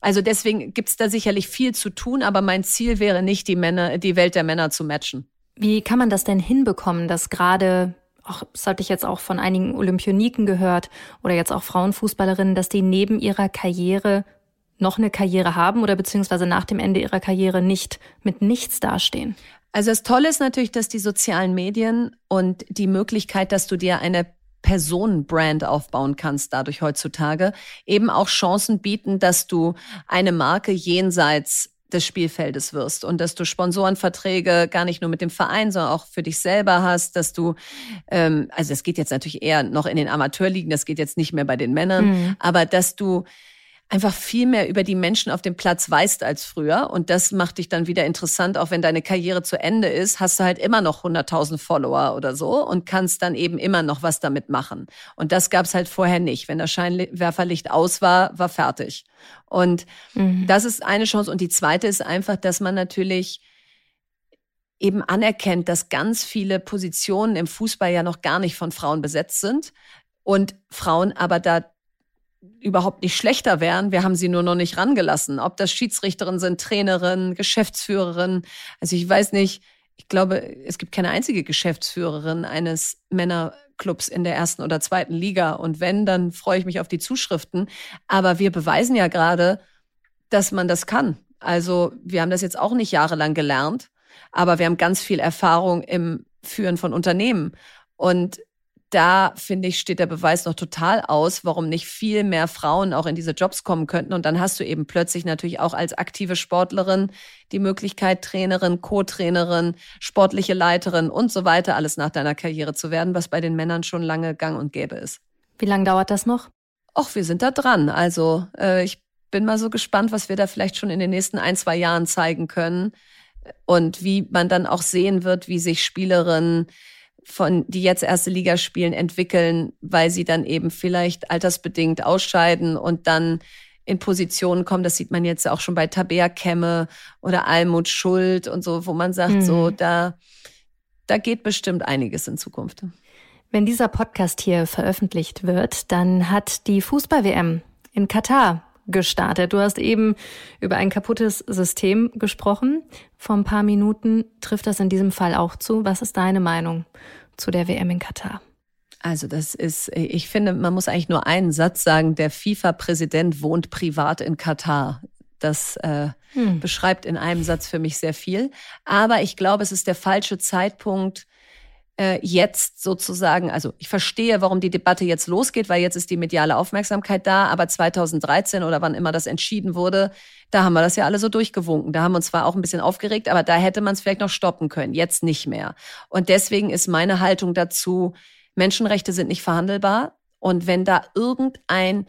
Also deswegen gibt's da sicherlich viel zu tun, aber mein Ziel wäre nicht, die Männer, die Welt der Männer zu matchen. Wie kann man das denn hinbekommen, dass gerade auch, das hatte ich jetzt auch von einigen Olympioniken gehört oder jetzt auch Frauenfußballerinnen, dass die neben ihrer Karriere noch eine Karriere haben oder beziehungsweise nach dem Ende ihrer Karriere nicht mit nichts dastehen. Also das Tolle ist natürlich, dass die sozialen Medien und die Möglichkeit, dass du dir eine Personenbrand aufbauen kannst dadurch heutzutage, eben auch Chancen bieten, dass du eine Marke jenseits des Spielfeldes wirst und dass du Sponsorenverträge gar nicht nur mit dem Verein, sondern auch für dich selber hast, dass du, ähm, also es geht jetzt natürlich eher noch in den Amateurligen, das geht jetzt nicht mehr bei den Männern, mhm. aber dass du einfach viel mehr über die Menschen auf dem Platz weißt als früher. Und das macht dich dann wieder interessant, auch wenn deine Karriere zu Ende ist, hast du halt immer noch 100.000 Follower oder so und kannst dann eben immer noch was damit machen. Und das gab's halt vorher nicht. Wenn das Scheinwerferlicht aus war, war fertig. Und mhm. das ist eine Chance. Und die zweite ist einfach, dass man natürlich eben anerkennt, dass ganz viele Positionen im Fußball ja noch gar nicht von Frauen besetzt sind und Frauen aber da überhaupt nicht schlechter wären. Wir haben sie nur noch nicht rangelassen. Ob das Schiedsrichterin sind, Trainerin, Geschäftsführerin. Also ich weiß nicht, ich glaube, es gibt keine einzige Geschäftsführerin eines Männerclubs in der ersten oder zweiten Liga. Und wenn, dann freue ich mich auf die Zuschriften. Aber wir beweisen ja gerade, dass man das kann. Also wir haben das jetzt auch nicht jahrelang gelernt, aber wir haben ganz viel Erfahrung im Führen von Unternehmen. Und da finde ich, steht der Beweis noch total aus, warum nicht viel mehr Frauen auch in diese Jobs kommen könnten. Und dann hast du eben plötzlich natürlich auch als aktive Sportlerin die Möglichkeit, Trainerin, Co-Trainerin, sportliche Leiterin und so weiter, alles nach deiner Karriere zu werden, was bei den Männern schon lange gang und gäbe ist. Wie lange dauert das noch? Och, wir sind da dran. Also äh, ich bin mal so gespannt, was wir da vielleicht schon in den nächsten ein, zwei Jahren zeigen können. Und wie man dann auch sehen wird, wie sich Spielerinnen von, die jetzt erste Liga spielen, entwickeln, weil sie dann eben vielleicht altersbedingt ausscheiden und dann in Positionen kommen. Das sieht man jetzt auch schon bei Tabea Kemme oder Almut Schuld und so, wo man sagt, mhm. so, da, da geht bestimmt einiges in Zukunft. Wenn dieser Podcast hier veröffentlicht wird, dann hat die Fußball-WM in Katar gestartet. Du hast eben über ein kaputtes System gesprochen. Vor ein paar Minuten trifft das in diesem Fall auch zu. Was ist deine Meinung zu der WM in Katar? Also das ist, ich finde, man muss eigentlich nur einen Satz sagen, der FIFA-Präsident wohnt privat in Katar. Das äh, hm. beschreibt in einem Satz für mich sehr viel. Aber ich glaube, es ist der falsche Zeitpunkt, äh, jetzt sozusagen, also ich verstehe, warum die Debatte jetzt losgeht, weil jetzt ist die mediale Aufmerksamkeit da, aber 2013 oder wann immer das entschieden wurde, da haben wir das ja alle so durchgewunken. Da haben wir uns zwar auch ein bisschen aufgeregt, aber da hätte man es vielleicht noch stoppen können, jetzt nicht mehr. Und deswegen ist meine Haltung dazu, Menschenrechte sind nicht verhandelbar. Und wenn da irgendein,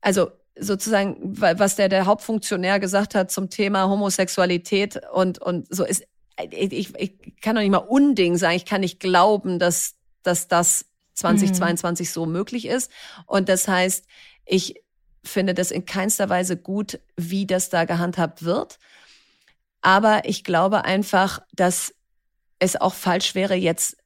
also sozusagen, was der, der Hauptfunktionär gesagt hat zum Thema Homosexualität und, und so ist ich, ich kann doch nicht mal Unding sagen, ich kann nicht glauben, dass, dass das 2022 mhm. so möglich ist. Und das heißt, ich finde das in keinster Weise gut, wie das da gehandhabt wird. Aber ich glaube einfach, dass es auch falsch wäre, jetzt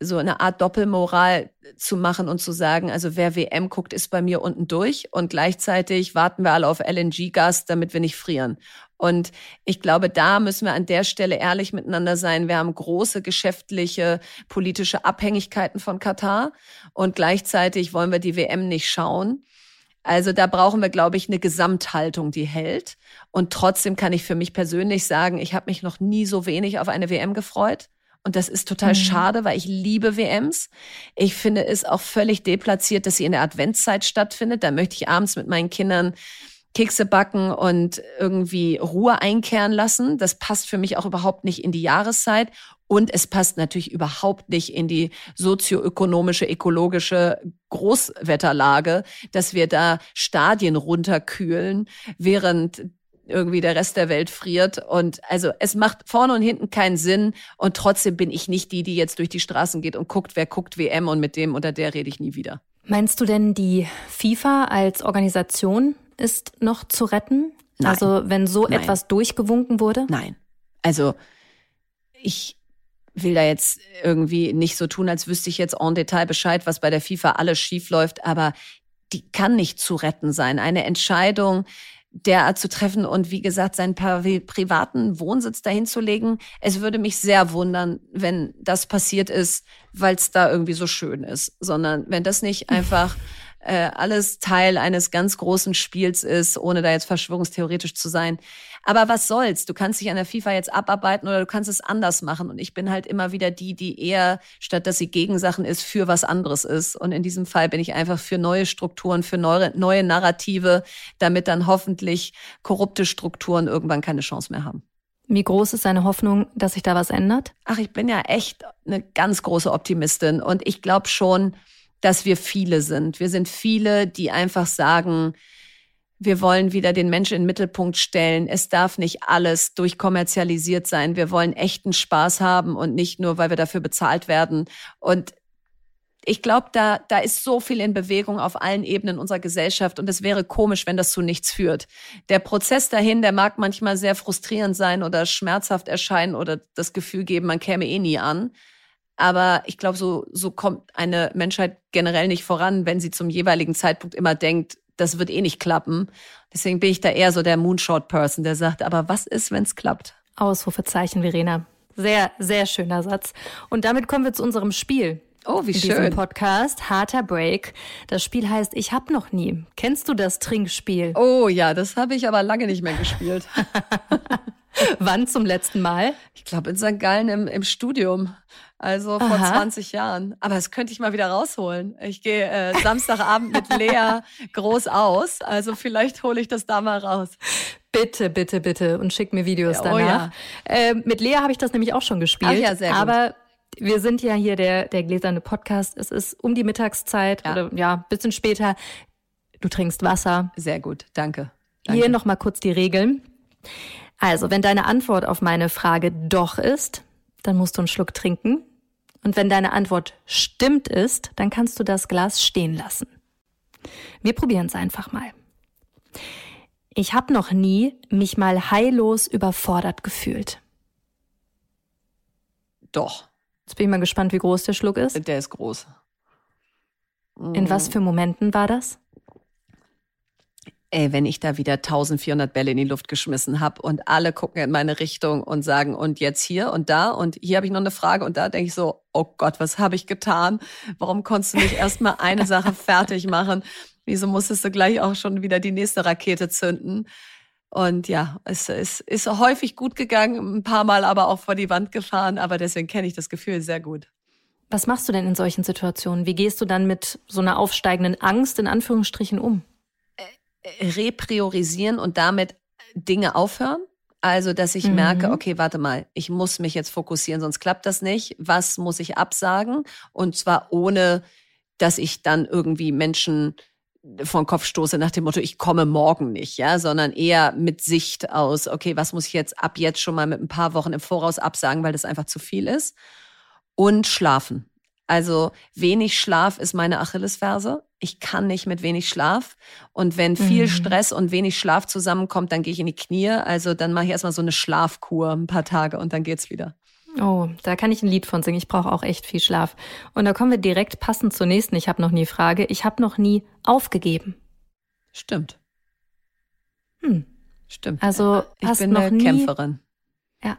so eine Art Doppelmoral zu machen und zu sagen, also wer WM guckt, ist bei mir unten durch und gleichzeitig warten wir alle auf LNG-Gas, damit wir nicht frieren. Und ich glaube, da müssen wir an der Stelle ehrlich miteinander sein. Wir haben große geschäftliche, politische Abhängigkeiten von Katar und gleichzeitig wollen wir die WM nicht schauen. Also da brauchen wir, glaube ich, eine Gesamthaltung, die hält. Und trotzdem kann ich für mich persönlich sagen, ich habe mich noch nie so wenig auf eine WM gefreut. Und das ist total mhm. schade, weil ich liebe WMs. Ich finde es auch völlig deplatziert, dass sie in der Adventszeit stattfindet. Da möchte ich abends mit meinen Kindern Kekse backen und irgendwie Ruhe einkehren lassen. Das passt für mich auch überhaupt nicht in die Jahreszeit. Und es passt natürlich überhaupt nicht in die sozioökonomische, ekologische Großwetterlage, dass wir da Stadien runterkühlen, während irgendwie der Rest der Welt friert. Und also es macht vorne und hinten keinen Sinn. Und trotzdem bin ich nicht die, die jetzt durch die Straßen geht und guckt, wer guckt WM und mit dem oder der rede ich nie wieder. Meinst du denn, die FIFA als Organisation ist noch zu retten? Nein. Also wenn so Nein. etwas durchgewunken wurde? Nein. Also ich will da jetzt irgendwie nicht so tun, als wüsste ich jetzt en Detail Bescheid, was bei der FIFA alles schief läuft, aber die kann nicht zu retten sein. Eine Entscheidung derart zu treffen und wie gesagt, seinen privaten Wohnsitz dahin zu legen. Es würde mich sehr wundern, wenn das passiert ist, weil es da irgendwie so schön ist, sondern wenn das nicht einfach äh, alles Teil eines ganz großen Spiels ist, ohne da jetzt verschwörungstheoretisch zu sein. Aber was soll's? Du kannst dich an der FIFA jetzt abarbeiten oder du kannst es anders machen. Und ich bin halt immer wieder die, die eher, statt dass sie gegen Sachen ist, für was anderes ist. Und in diesem Fall bin ich einfach für neue Strukturen, für neue, neue Narrative, damit dann hoffentlich korrupte Strukturen irgendwann keine Chance mehr haben. Wie groß ist deine Hoffnung, dass sich da was ändert? Ach, ich bin ja echt eine ganz große Optimistin und ich glaube schon, dass wir viele sind. Wir sind viele, die einfach sagen, wir wollen wieder den Menschen in den Mittelpunkt stellen. Es darf nicht alles durchkommerzialisiert sein. Wir wollen echten Spaß haben und nicht nur, weil wir dafür bezahlt werden. Und ich glaube, da, da ist so viel in Bewegung auf allen Ebenen unserer Gesellschaft und es wäre komisch, wenn das zu nichts führt. Der Prozess dahin, der mag manchmal sehr frustrierend sein oder schmerzhaft erscheinen oder das Gefühl geben, man käme eh nie an. Aber ich glaube, so, so kommt eine Menschheit generell nicht voran, wenn sie zum jeweiligen Zeitpunkt immer denkt, das wird eh nicht klappen. Deswegen bin ich da eher so der Moonshot-Person, der sagt, aber was ist, wenn es klappt? Ausrufezeichen, Verena. Sehr, sehr schöner Satz. Und damit kommen wir zu unserem Spiel. Oh, wie in schön. Diesem Podcast Harter Break. Das Spiel heißt Ich hab noch nie. Kennst du das Trinkspiel? Oh ja, das habe ich aber lange nicht mehr gespielt. Wann zum letzten Mal? Ich glaube in St. Gallen im, im Studium. Also vor Aha. 20 Jahren. Aber das könnte ich mal wieder rausholen. Ich gehe äh, Samstagabend mit Lea groß aus. Also vielleicht hole ich das da mal raus. Bitte, bitte, bitte. Und schick mir Videos ja, oh danach. Ja. Äh, mit Lea habe ich das nämlich auch schon gespielt. Ach ja, sehr gut. Aber wir sind ja hier der, der gläserne Podcast. Es ist um die Mittagszeit ja. oder ja, bisschen später. Du trinkst Wasser. Sehr gut, danke. danke. Hier nochmal kurz die Regeln. Also, wenn deine Antwort auf meine Frage doch ist, dann musst du einen Schluck trinken. Und wenn deine Antwort stimmt ist, dann kannst du das Glas stehen lassen. Wir probieren es einfach mal. Ich habe noch nie mich mal heillos überfordert gefühlt. Doch. Jetzt bin ich mal gespannt, wie groß der Schluck ist. Der ist groß. In was für Momenten war das? Ey, wenn ich da wieder 1400 Bälle in die Luft geschmissen habe und alle gucken in meine Richtung und sagen, und jetzt hier und da und hier habe ich noch eine Frage und da denke ich so, oh Gott, was habe ich getan? Warum konntest du nicht erstmal eine Sache fertig machen? Wieso musstest du gleich auch schon wieder die nächste Rakete zünden? Und ja, es, es ist häufig gut gegangen, ein paar Mal aber auch vor die Wand gefahren, aber deswegen kenne ich das Gefühl sehr gut. Was machst du denn in solchen Situationen? Wie gehst du dann mit so einer aufsteigenden Angst in Anführungsstrichen um? Repriorisieren und damit Dinge aufhören. Also, dass ich mhm. merke, okay, warte mal, ich muss mich jetzt fokussieren, sonst klappt das nicht. Was muss ich absagen? Und zwar ohne, dass ich dann irgendwie Menschen vom Kopf stoße nach dem Motto, ich komme morgen nicht, ja, sondern eher mit Sicht aus, okay, was muss ich jetzt ab jetzt schon mal mit ein paar Wochen im Voraus absagen, weil das einfach zu viel ist. Und schlafen. Also wenig Schlaf ist meine Achillesferse. Ich kann nicht mit wenig Schlaf. Und wenn viel mhm. Stress und wenig Schlaf zusammenkommt, dann gehe ich in die Knie. Also dann mache ich erstmal so eine Schlafkur ein paar Tage und dann geht's wieder. Oh, da kann ich ein Lied von singen. Ich brauche auch echt viel Schlaf. Und da kommen wir direkt passend zur nächsten. Ich habe noch nie Frage. Ich habe noch nie aufgegeben. Stimmt. Hm. Stimmt. Also ich hast bin noch eine nie, Kämpferin. Ja.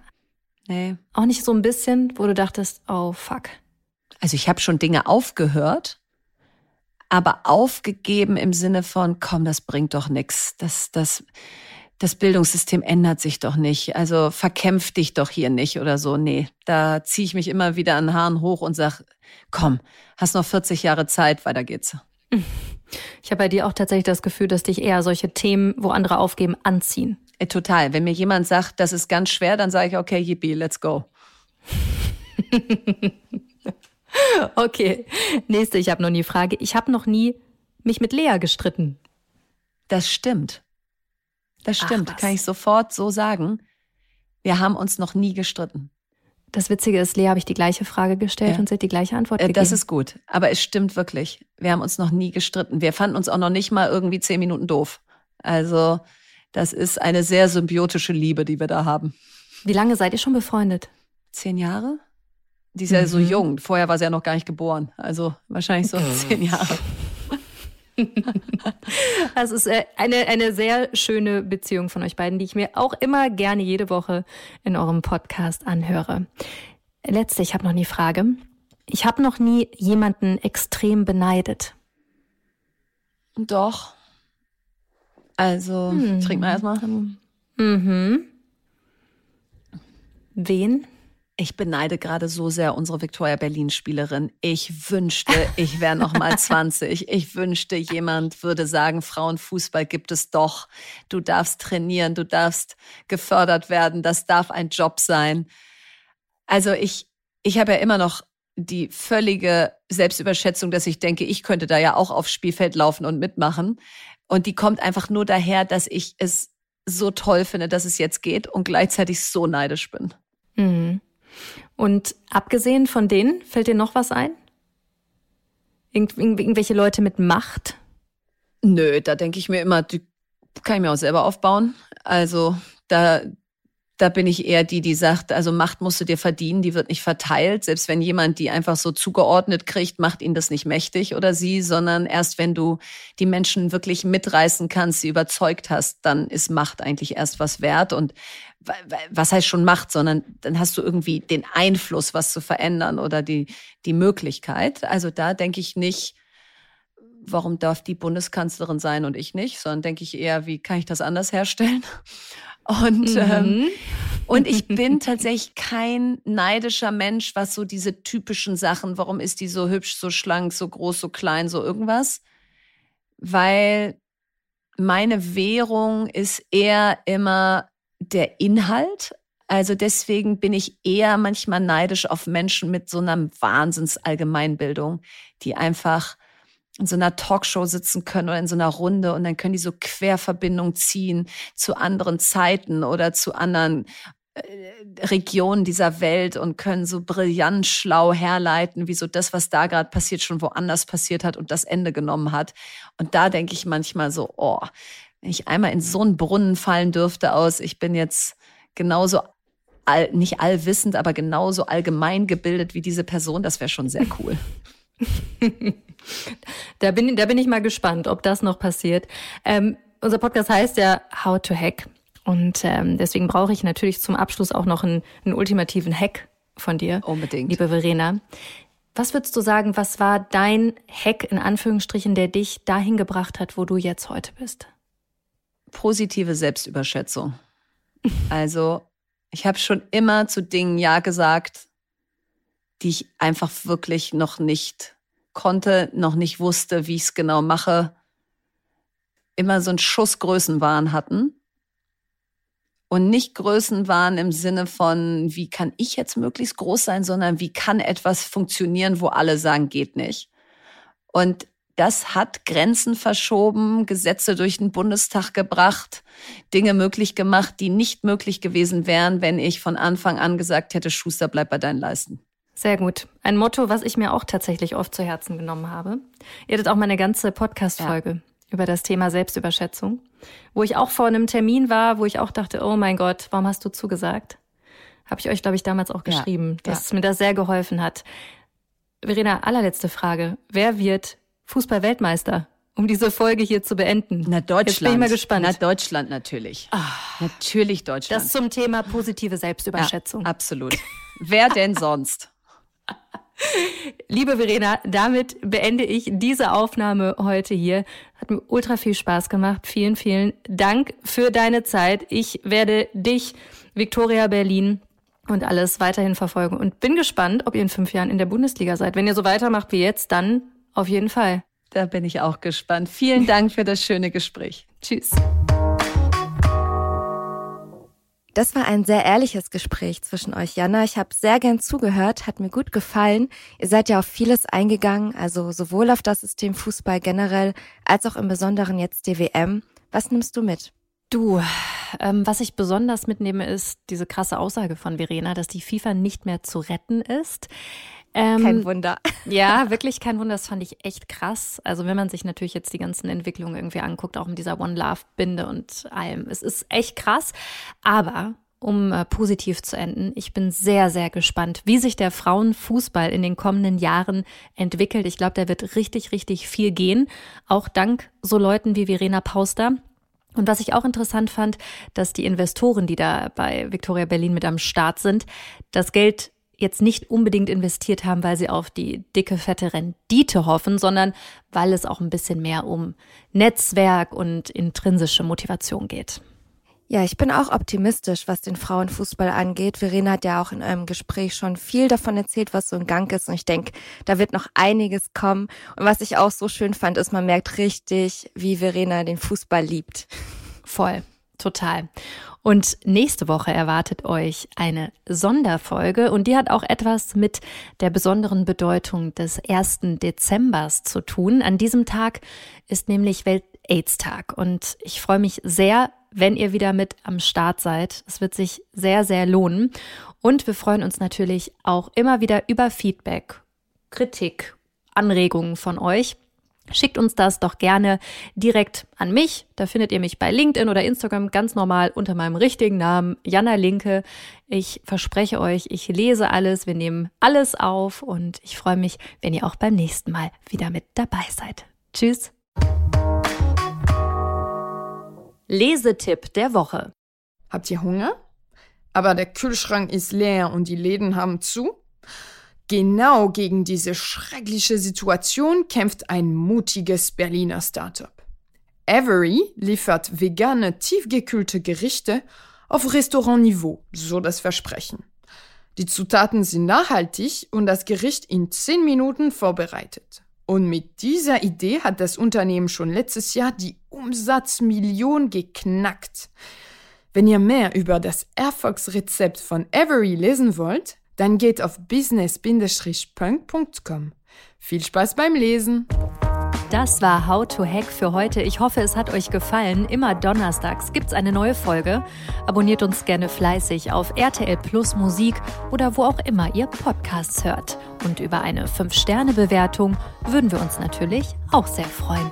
Nee. Auch nicht so ein bisschen, wo du dachtest, oh fuck. Also ich habe schon Dinge aufgehört, aber aufgegeben im Sinne von, komm, das bringt doch nichts. Das, das, das Bildungssystem ändert sich doch nicht. Also verkämpf dich doch hier nicht oder so. Nee, da ziehe ich mich immer wieder an den Haaren hoch und sag, komm, hast noch 40 Jahre Zeit, weiter geht's. Ich habe bei dir auch tatsächlich das Gefühl, dass dich eher solche Themen, wo andere aufgeben, anziehen. Äh, total. Wenn mir jemand sagt, das ist ganz schwer, dann sage ich, okay, yippie, let's go. Okay, nächste, ich habe noch nie Frage. Ich habe noch nie mich mit Lea gestritten. Das stimmt. Das stimmt, Ach, kann ich sofort so sagen. Wir haben uns noch nie gestritten. Das Witzige ist, Lea habe ich die gleiche Frage gestellt ja. und sie hat die gleiche Antwort äh, gegeben. Das ist gut, aber es stimmt wirklich. Wir haben uns noch nie gestritten. Wir fanden uns auch noch nicht mal irgendwie zehn Minuten doof. Also das ist eine sehr symbiotische Liebe, die wir da haben. Wie lange seid ihr schon befreundet? Zehn Jahre? Die ist ja so mhm. jung. Vorher war sie ja noch gar nicht geboren. Also wahrscheinlich so zehn Jahre. Das ist äh, eine, eine sehr schöne Beziehung von euch beiden, die ich mir auch immer gerne jede Woche in eurem Podcast anhöre. Letzte, ich habe noch nie Frage. Ich habe noch nie jemanden extrem beneidet. Doch. Also, hm. trink mal erstmal. Mhm. Wen? Ich beneide gerade so sehr unsere Victoria Berlin Spielerin. Ich wünschte, ich wäre noch mal 20. Ich wünschte, jemand würde sagen, Frauenfußball gibt es doch. Du darfst trainieren, du darfst gefördert werden, das darf ein Job sein. Also ich ich habe ja immer noch die völlige Selbstüberschätzung, dass ich denke, ich könnte da ja auch aufs Spielfeld laufen und mitmachen. Und die kommt einfach nur daher, dass ich es so toll finde, dass es jetzt geht und gleichzeitig so neidisch bin. Mhm. Und abgesehen von denen, fällt dir noch was ein? Irgendw irgendwelche Leute mit Macht? Nö, da denke ich mir immer, die kann ich mir auch selber aufbauen. Also da, da bin ich eher die, die sagt, also Macht musst du dir verdienen, die wird nicht verteilt. Selbst wenn jemand die einfach so zugeordnet kriegt, macht ihn das nicht mächtig oder sie, sondern erst wenn du die Menschen wirklich mitreißen kannst, sie überzeugt hast, dann ist Macht eigentlich erst was wert. Und was heißt schon Macht, sondern dann hast du irgendwie den Einfluss, was zu verändern oder die, die Möglichkeit. Also da denke ich nicht, warum darf die Bundeskanzlerin sein und ich nicht, sondern denke ich eher, wie kann ich das anders herstellen? Und, mhm. ähm, und ich bin tatsächlich kein neidischer Mensch, was so diese typischen Sachen, warum ist die so hübsch, so schlank, so groß, so klein, so irgendwas? Weil meine Währung ist eher immer der Inhalt. Also deswegen bin ich eher manchmal neidisch auf Menschen mit so einer Wahnsinns-Allgemeinbildung, die einfach in so einer Talkshow sitzen können oder in so einer Runde und dann können die so Querverbindungen ziehen zu anderen Zeiten oder zu anderen äh, Regionen dieser Welt und können so brillant schlau herleiten, wie so das, was da gerade passiert, schon woanders passiert hat und das Ende genommen hat. Und da denke ich manchmal so, oh, wenn ich einmal in so einen Brunnen fallen dürfte aus, ich bin jetzt genauso all, nicht allwissend, aber genauso allgemein gebildet wie diese Person, das wäre schon sehr cool. da, bin, da bin ich mal gespannt, ob das noch passiert. Ähm, unser Podcast heißt ja How to Hack. Und ähm, deswegen brauche ich natürlich zum Abschluss auch noch einen, einen ultimativen Hack von dir. Unbedingt. Liebe Verena. Was würdest du sagen, was war dein Hack in Anführungsstrichen, der dich dahin gebracht hat, wo du jetzt heute bist? Positive Selbstüberschätzung. Also, ich habe schon immer zu Dingen Ja gesagt, die ich einfach wirklich noch nicht konnte, noch nicht wusste, wie ich es genau mache, immer so einen Schuss Größenwahn hatten. Und nicht Größenwahn im Sinne von, wie kann ich jetzt möglichst groß sein, sondern wie kann etwas funktionieren, wo alle sagen, geht nicht. Und das hat Grenzen verschoben, Gesetze durch den Bundestag gebracht, Dinge möglich gemacht, die nicht möglich gewesen wären, wenn ich von Anfang an gesagt hätte, Schuster, bleib bei deinen Leisten. Sehr gut. Ein Motto, was ich mir auch tatsächlich oft zu Herzen genommen habe. Ihr hattet auch mal eine ganze Podcast-Folge ja. über das Thema Selbstüberschätzung, wo ich auch vor einem Termin war, wo ich auch dachte, oh mein Gott, warum hast du zugesagt? Habe ich euch, glaube ich, damals auch geschrieben, ja. dass ja. mir das sehr geholfen hat. Verena, allerletzte Frage. Wer wird Fußball-Weltmeister? Um diese Folge hier zu beenden. Na, Deutschland. Jetzt bin ich mal gespannt. Na, Deutschland natürlich. Ach, natürlich Deutschland. Das zum Thema positive Selbstüberschätzung. Ja, absolut. Wer denn sonst? Liebe Verena, damit beende ich diese Aufnahme heute hier. Hat mir ultra viel Spaß gemacht. Vielen, vielen Dank für deine Zeit. Ich werde dich, Victoria Berlin, und alles weiterhin verfolgen und bin gespannt, ob ihr in fünf Jahren in der Bundesliga seid. Wenn ihr so weitermacht wie jetzt, dann auf jeden Fall. Da bin ich auch gespannt. Vielen Dank für das schöne Gespräch. Tschüss. Das war ein sehr ehrliches Gespräch zwischen euch, Jana. Ich habe sehr gern zugehört, hat mir gut gefallen. Ihr seid ja auf vieles eingegangen, also sowohl auf das System Fußball generell als auch im Besonderen jetzt DWM. Was nimmst du mit? Du, ähm, was ich besonders mitnehme, ist diese krasse Aussage von Verena, dass die FIFA nicht mehr zu retten ist. Ähm, kein Wunder. Ja, wirklich kein Wunder. Das fand ich echt krass. Also wenn man sich natürlich jetzt die ganzen Entwicklungen irgendwie anguckt, auch mit dieser One Love Binde und allem. Es ist echt krass. Aber um äh, positiv zu enden, ich bin sehr, sehr gespannt, wie sich der Frauenfußball in den kommenden Jahren entwickelt. Ich glaube, da wird richtig, richtig viel gehen. Auch dank so Leuten wie Verena Pauster. Und was ich auch interessant fand, dass die Investoren, die da bei Victoria Berlin mit am Start sind, das Geld jetzt nicht unbedingt investiert haben, weil sie auf die dicke, fette Rendite hoffen, sondern weil es auch ein bisschen mehr um Netzwerk und intrinsische Motivation geht. Ja, ich bin auch optimistisch, was den Frauenfußball angeht. Verena hat ja auch in einem Gespräch schon viel davon erzählt, was so in Gang ist. Und ich denke, da wird noch einiges kommen. Und was ich auch so schön fand, ist, man merkt richtig, wie Verena den Fußball liebt. Voll, total. Und nächste Woche erwartet euch eine Sonderfolge und die hat auch etwas mit der besonderen Bedeutung des 1. Dezembers zu tun. An diesem Tag ist nämlich Welt-AIDS-Tag und ich freue mich sehr, wenn ihr wieder mit am Start seid. Es wird sich sehr, sehr lohnen. Und wir freuen uns natürlich auch immer wieder über Feedback, Kritik, Anregungen von euch. Schickt uns das doch gerne direkt an mich. Da findet ihr mich bei LinkedIn oder Instagram ganz normal unter meinem richtigen Namen, Jana Linke. Ich verspreche euch, ich lese alles, wir nehmen alles auf und ich freue mich, wenn ihr auch beim nächsten Mal wieder mit dabei seid. Tschüss. Lesetipp der Woche. Habt ihr Hunger? Aber der Kühlschrank ist leer und die Läden haben zu? Genau gegen diese schreckliche Situation kämpft ein mutiges Berliner Startup. Avery liefert vegane, tiefgekühlte Gerichte auf Restaurantniveau, so das Versprechen. Die Zutaten sind nachhaltig und das Gericht in 10 Minuten vorbereitet. Und mit dieser Idee hat das Unternehmen schon letztes Jahr die Umsatzmillion geknackt. Wenn ihr mehr über das Erfolgsrezept von Avery lesen wollt, dann geht auf business-punk.com. Viel Spaß beim Lesen! Das war How to Hack für heute. Ich hoffe, es hat euch gefallen. Immer donnerstags gibt es eine neue Folge. Abonniert uns gerne fleißig auf RTL Plus Musik oder wo auch immer ihr Podcasts hört. Und über eine 5-Sterne-Bewertung würden wir uns natürlich auch sehr freuen.